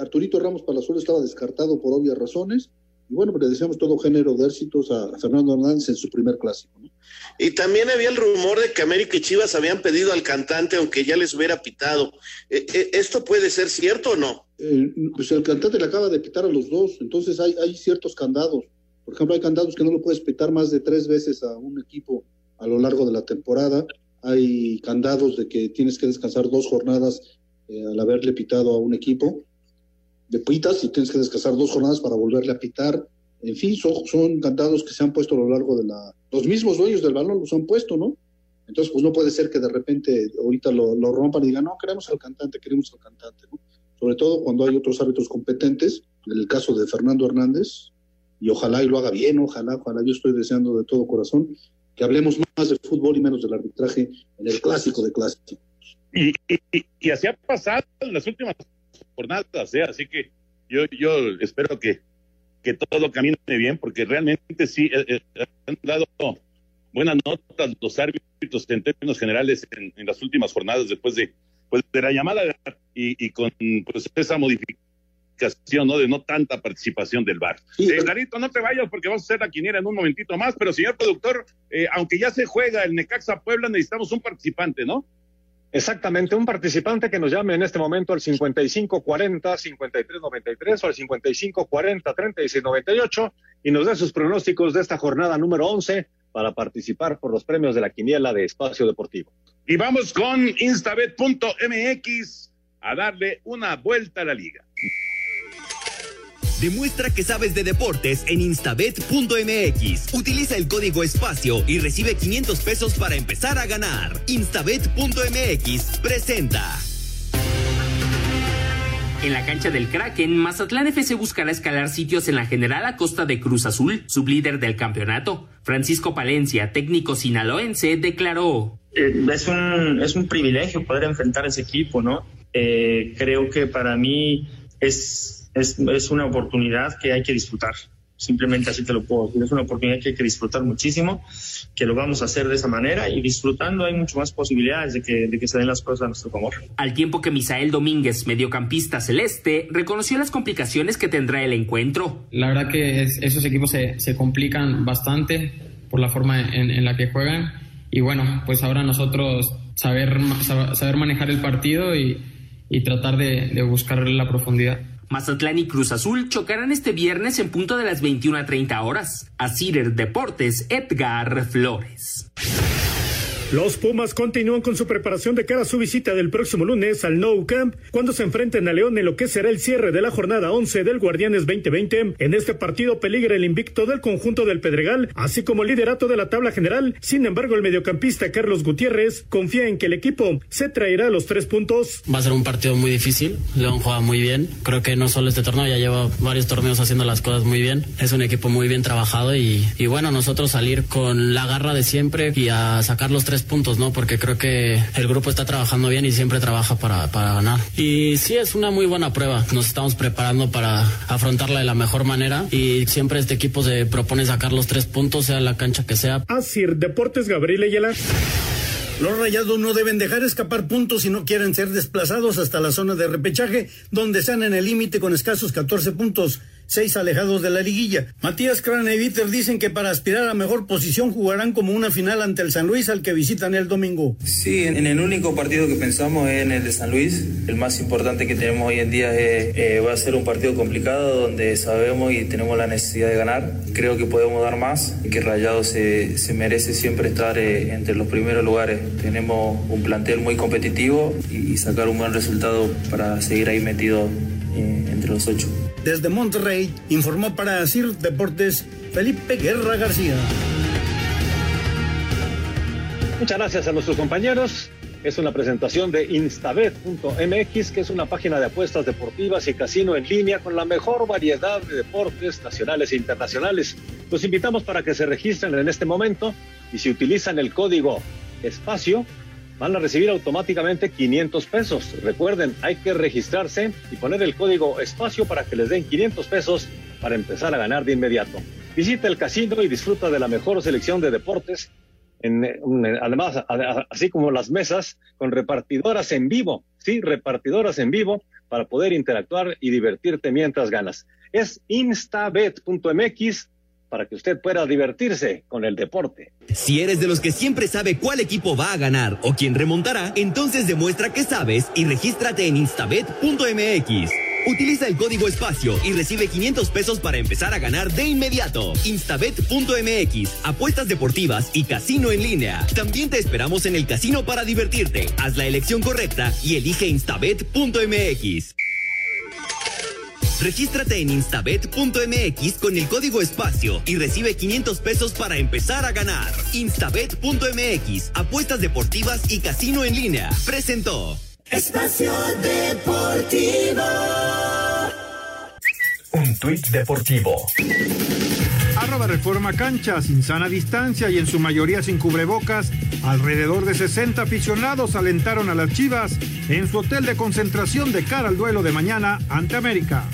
Arturito Ramos Palazuelo estaba descartado por obvias razones, y bueno, pues le deseamos todo género de éxitos a Fernando Hernández en su primer clásico, ¿no? Y también había el rumor de que América y Chivas habían pedido al cantante, aunque ya les hubiera pitado. Eh, eh, ¿Esto puede ser cierto o no? Eh, pues el cantante le acaba de pitar a los dos, entonces hay, hay ciertos candados. Por ejemplo, hay candados que no lo puedes pitar más de tres veces a un equipo a lo largo de la temporada. Hay candados de que tienes que descansar dos jornadas eh, al haberle pitado a un equipo. De pitas y tienes que descansar dos jornadas para volverle a pitar. En fin, son, son candados que se han puesto a lo largo de la... Los mismos dueños del balón los han puesto, ¿no? Entonces, pues no puede ser que de repente ahorita lo, lo rompan y digan, no, queremos al cantante, queremos al cantante, ¿no? Sobre todo cuando hay otros árbitros competentes, en el caso de Fernando Hernández, y ojalá y lo haga bien, ojalá, ojalá, yo estoy deseando de todo corazón que hablemos más de fútbol y menos del arbitraje en el clásico de clásicos. Y, y, y así ha pasado en las últimas jornadas, ¿eh? así que yo, yo espero que, que todo camine bien, porque realmente sí eh, eh, han dado buenas notas los árbitros en términos generales en, en las últimas jornadas después de, pues, de la llamada y, y con pues, esa modificación, ¿no? De no tanta participación del VAR. Sí, Eh, Larito, no te vayas porque vamos a hacer la quiniela en un momentito más, pero señor productor, eh, aunque ya se juega el Necaxa Puebla, necesitamos un participante, ¿no? Exactamente, un participante que nos llame en este momento al 5540-5393 o al 5540-3698 y nos dé sus pronósticos de esta jornada número 11 para participar por los premios de la quiniela de Espacio Deportivo. Y vamos con instabet.mx a darle una vuelta a la liga. Demuestra que sabes de deportes en instabet.mx. Utiliza el código espacio y recibe 500 pesos para empezar a ganar. Instabet.mx presenta. En la cancha del Kraken, Mazatlán FC buscará escalar sitios en la general a costa de Cruz Azul, sublíder del campeonato. Francisco Palencia, técnico sinaloense, declaró. Eh, es, un, es un privilegio poder enfrentar a ese equipo, ¿no? Eh, creo que para mí es, es, es una oportunidad que hay que disfrutar. Simplemente así te lo puedo decir. Es una oportunidad que hay que disfrutar muchísimo, que lo vamos a hacer de esa manera y disfrutando hay mucho más posibilidades de que, de que se den las cosas a nuestro favor. Al tiempo que Misael Domínguez, mediocampista celeste, reconoció las complicaciones que tendrá el encuentro. La verdad que es, esos equipos se, se, complican bastante por la forma en, en, la que juegan y bueno, pues ahora nosotros saber, saber manejar el partido y, y tratar de, de buscar la profundidad. Mazatlán y Cruz Azul chocarán este viernes en punto de las 21 a 30 horas. A Cider Deportes, Edgar Flores. Los Pumas continúan con su preparación de cara a su visita del próximo lunes al Nou Camp cuando se enfrenten a León en lo que será el cierre de la jornada 11 del Guardianes 2020. En este partido peligra el invicto del conjunto del Pedregal, así como el liderato de la tabla general. Sin embargo, el mediocampista Carlos Gutiérrez confía en que el equipo se traerá los tres puntos. Va a ser un partido muy difícil. León juega muy bien. Creo que no solo este torneo, ya lleva varios torneos haciendo las cosas muy bien. Es un equipo muy bien trabajado y, y bueno, nosotros salir con la garra de siempre y a sacar los tres puntos, ¿no? Porque creo que el grupo está trabajando bien y siempre trabaja para, para ganar. Y sí, es una muy buena prueba. Nos estamos preparando para afrontarla de la mejor manera y siempre este equipo se propone sacar los tres puntos, sea la cancha que sea. Así, Deportes Gabriel Ayala. Los rayados no deben dejar escapar puntos si no quieren ser desplazados hasta la zona de repechaje, donde están en el límite con escasos 14 puntos seis alejados de la liguilla. Matías Craneviter dicen que para aspirar a mejor posición jugarán como una final ante el San Luis al que visitan el domingo. Sí, en el único partido que pensamos es en el de San Luis. El más importante que tenemos hoy en día eh, va a ser un partido complicado donde sabemos y tenemos la necesidad de ganar. Creo que podemos dar más y que Rayado se, merece siempre estar eh, entre los primeros lugares. Tenemos un plantel muy competitivo y, y sacar un buen resultado para seguir ahí metido eh, entre los ocho. Desde Monterrey informó para CIR Deportes Felipe Guerra García. Muchas gracias a nuestros compañeros. Es una presentación de instabet.mx, que es una página de apuestas deportivas y casino en línea con la mejor variedad de deportes nacionales e internacionales. Los invitamos para que se registren en este momento y si utilizan el código espacio, van a recibir automáticamente 500 pesos. Recuerden, hay que registrarse y poner el código espacio para que les den 500 pesos para empezar a ganar de inmediato. Visita el casino y disfruta de la mejor selección de deportes. Además, así como las mesas con repartidoras en vivo, sí, repartidoras en vivo para poder interactuar y divertirte mientras ganas. Es instabet.mx para que usted pueda divertirse con el deporte. Si eres de los que siempre sabe cuál equipo va a ganar o quién remontará, entonces demuestra que sabes y regístrate en instabet.mx. Utiliza el código espacio y recibe 500 pesos para empezar a ganar de inmediato. Instabet.mx, apuestas deportivas y casino en línea. También te esperamos en el casino para divertirte. Haz la elección correcta y elige instabet.mx. Regístrate en instabet.mx con el código espacio y recibe 500 pesos para empezar a ganar. Instabet.mx, apuestas deportivas y casino en línea. Presentó. Espacio Deportivo. Un tuit deportivo. Arroba Reforma Cancha, sin sana distancia y en su mayoría sin cubrebocas, alrededor de 60 aficionados alentaron a las Chivas en su hotel de concentración de cara al duelo de mañana ante América.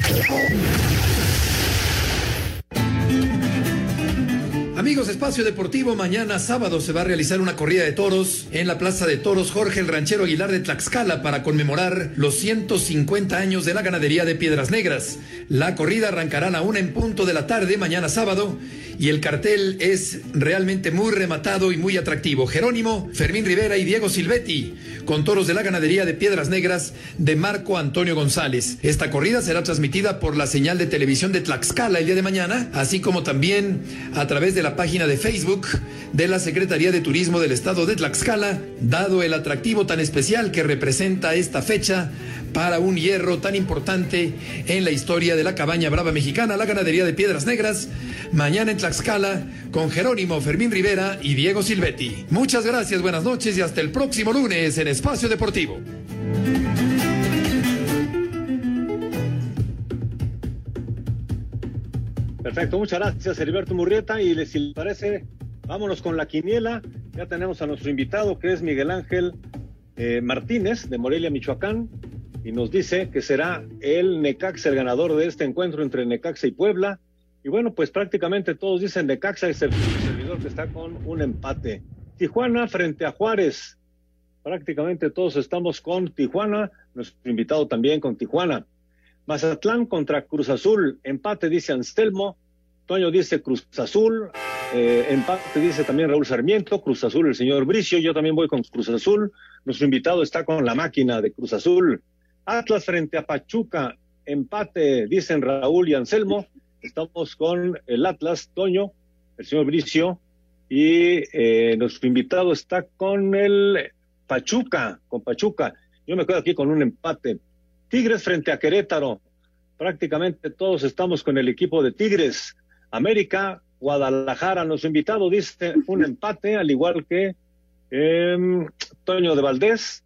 Amigos, Espacio Deportivo, mañana sábado se va a realizar una corrida de toros en la Plaza de Toros Jorge el Ranchero Aguilar de Tlaxcala para conmemorar los 150 años de la ganadería de Piedras Negras. La corrida arrancará a una en punto de la tarde mañana sábado y el cartel es realmente muy rematado y muy atractivo. Jerónimo, Fermín Rivera y Diego Silvetti con toros de la ganadería de Piedras Negras de Marco Antonio González. Esta corrida será transmitida por la señal de televisión de Tlaxcala el día de mañana, así como también a través de página de Facebook de la Secretaría de Turismo del Estado de Tlaxcala, dado el atractivo tan especial que representa esta fecha para un hierro tan importante en la historia de la cabaña brava mexicana, la ganadería de Piedras Negras, mañana en Tlaxcala con Jerónimo Fermín Rivera y Diego Silvetti. Muchas gracias, buenas noches y hasta el próximo lunes en Espacio Deportivo. Perfecto, muchas gracias Heriberto Murrieta y si les parece, vámonos con la quiniela. Ya tenemos a nuestro invitado que es Miguel Ángel eh, Martínez de Morelia, Michoacán, y nos dice que será el Necaxa el ganador de este encuentro entre Necaxa y Puebla. Y bueno, pues prácticamente todos dicen Necaxa, es el servidor que está con un empate. Tijuana frente a Juárez. Prácticamente todos estamos con Tijuana, nuestro invitado también con Tijuana. Mazatlán contra Cruz Azul, empate dice Anselmo, Toño dice Cruz Azul, eh, empate dice también Raúl Sarmiento, Cruz Azul el señor Bricio, yo también voy con Cruz Azul, nuestro invitado está con la máquina de Cruz Azul. Atlas frente a Pachuca, empate dicen Raúl y Anselmo, estamos con el Atlas, Toño, el señor Bricio, y eh, nuestro invitado está con el Pachuca, con Pachuca. Yo me quedo aquí con un empate. Tigres frente a Querétaro. Prácticamente todos estamos con el equipo de Tigres. América, Guadalajara, nos invitado, dice un empate, al igual que eh, Toño de Valdés.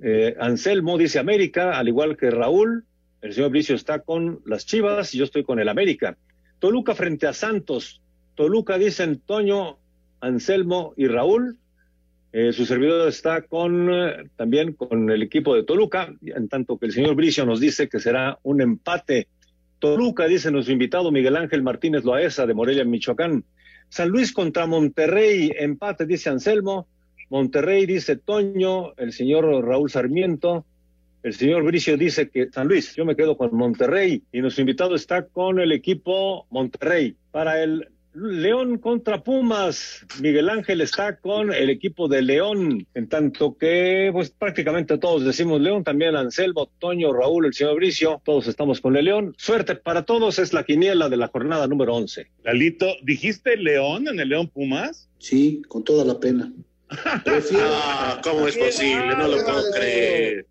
Eh, Anselmo dice América, al igual que Raúl. El señor Bricio está con las Chivas y yo estoy con el América. Toluca frente a Santos. Toluca dicen Toño, Anselmo y Raúl. Eh, su servidor está con eh, también con el equipo de Toluca, en tanto que el señor Bricio nos dice que será un empate. Toluca, dice nuestro invitado Miguel Ángel Martínez Loaesa de Morelia, Michoacán. San Luis contra Monterrey, empate, dice Anselmo. Monterrey, dice Toño, el señor Raúl Sarmiento. El señor Bricio dice que San Luis, yo me quedo con Monterrey y nuestro invitado está con el equipo Monterrey. Para el León contra Pumas. Miguel Ángel está con el equipo de León, en tanto que pues prácticamente todos decimos León, también Anselmo, Toño, Raúl, el señor Bricio, todos estamos con el León. Suerte para todos, es la quiniela de la jornada número 11. Lalito, ¿dijiste León en el León Pumas? Sí, con toda la pena. Ah, ¿cómo es posible? No lo puedo creer.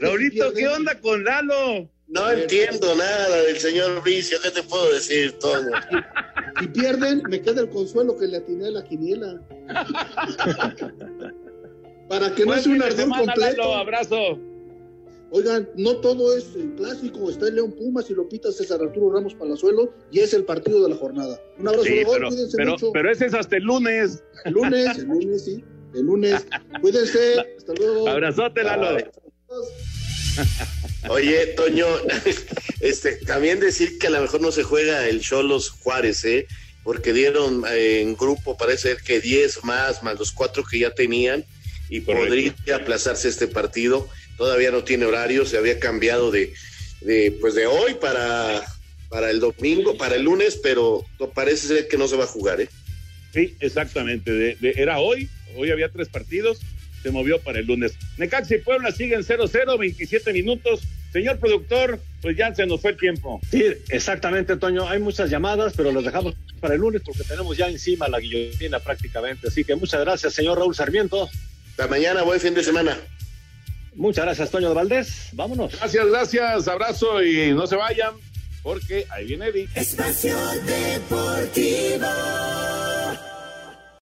Raulito, ¿qué onda con Lalo? No entiendo nada del señor Bricio, ¿qué te puedo decir, Toño? Si pierden, me queda el consuelo que le atiné a la quiniela. Para que no sea un ardor completo. Lalo, abrazo. Oigan, no todo es el clásico, está el León Pumas y lo pita César Arturo Ramos Palazuelo y es el partido de la jornada. Un abrazo Sí, pero, cuídense pero, mucho. pero ese es hasta el lunes. El lunes, el lunes, sí, el lunes. Cuídense, hasta luego. Abrazote, Lalo. Oye, Toño, este, también decir que a lo mejor no se juega el Cholos Juárez, ¿eh? Porque dieron eh, en grupo, parece ser que 10 más, más los cuatro que ya tenían, y podría aplazarse este partido. Todavía no tiene horario, se había cambiado de, de pues de hoy para, para el domingo, para el lunes, pero parece ser que no se va a jugar, ¿eh? Sí, exactamente. De- de- era hoy, hoy había tres partidos, se movió para el lunes. Necaxa y Puebla siguen 0-0, 27 minutos. Señor productor, pues ya se nos fue el tiempo. Sí, exactamente, Toño. Hay muchas llamadas, pero las dejamos para el lunes porque tenemos ya encima la guillotina prácticamente. Así que muchas gracias, señor Raúl Sarmiento. Hasta mañana, buen fin de semana. Muchas gracias, Toño de Valdés. Vámonos. Gracias, gracias, abrazo y no se vayan, porque ahí viene Eddie. Espacio Deportivo.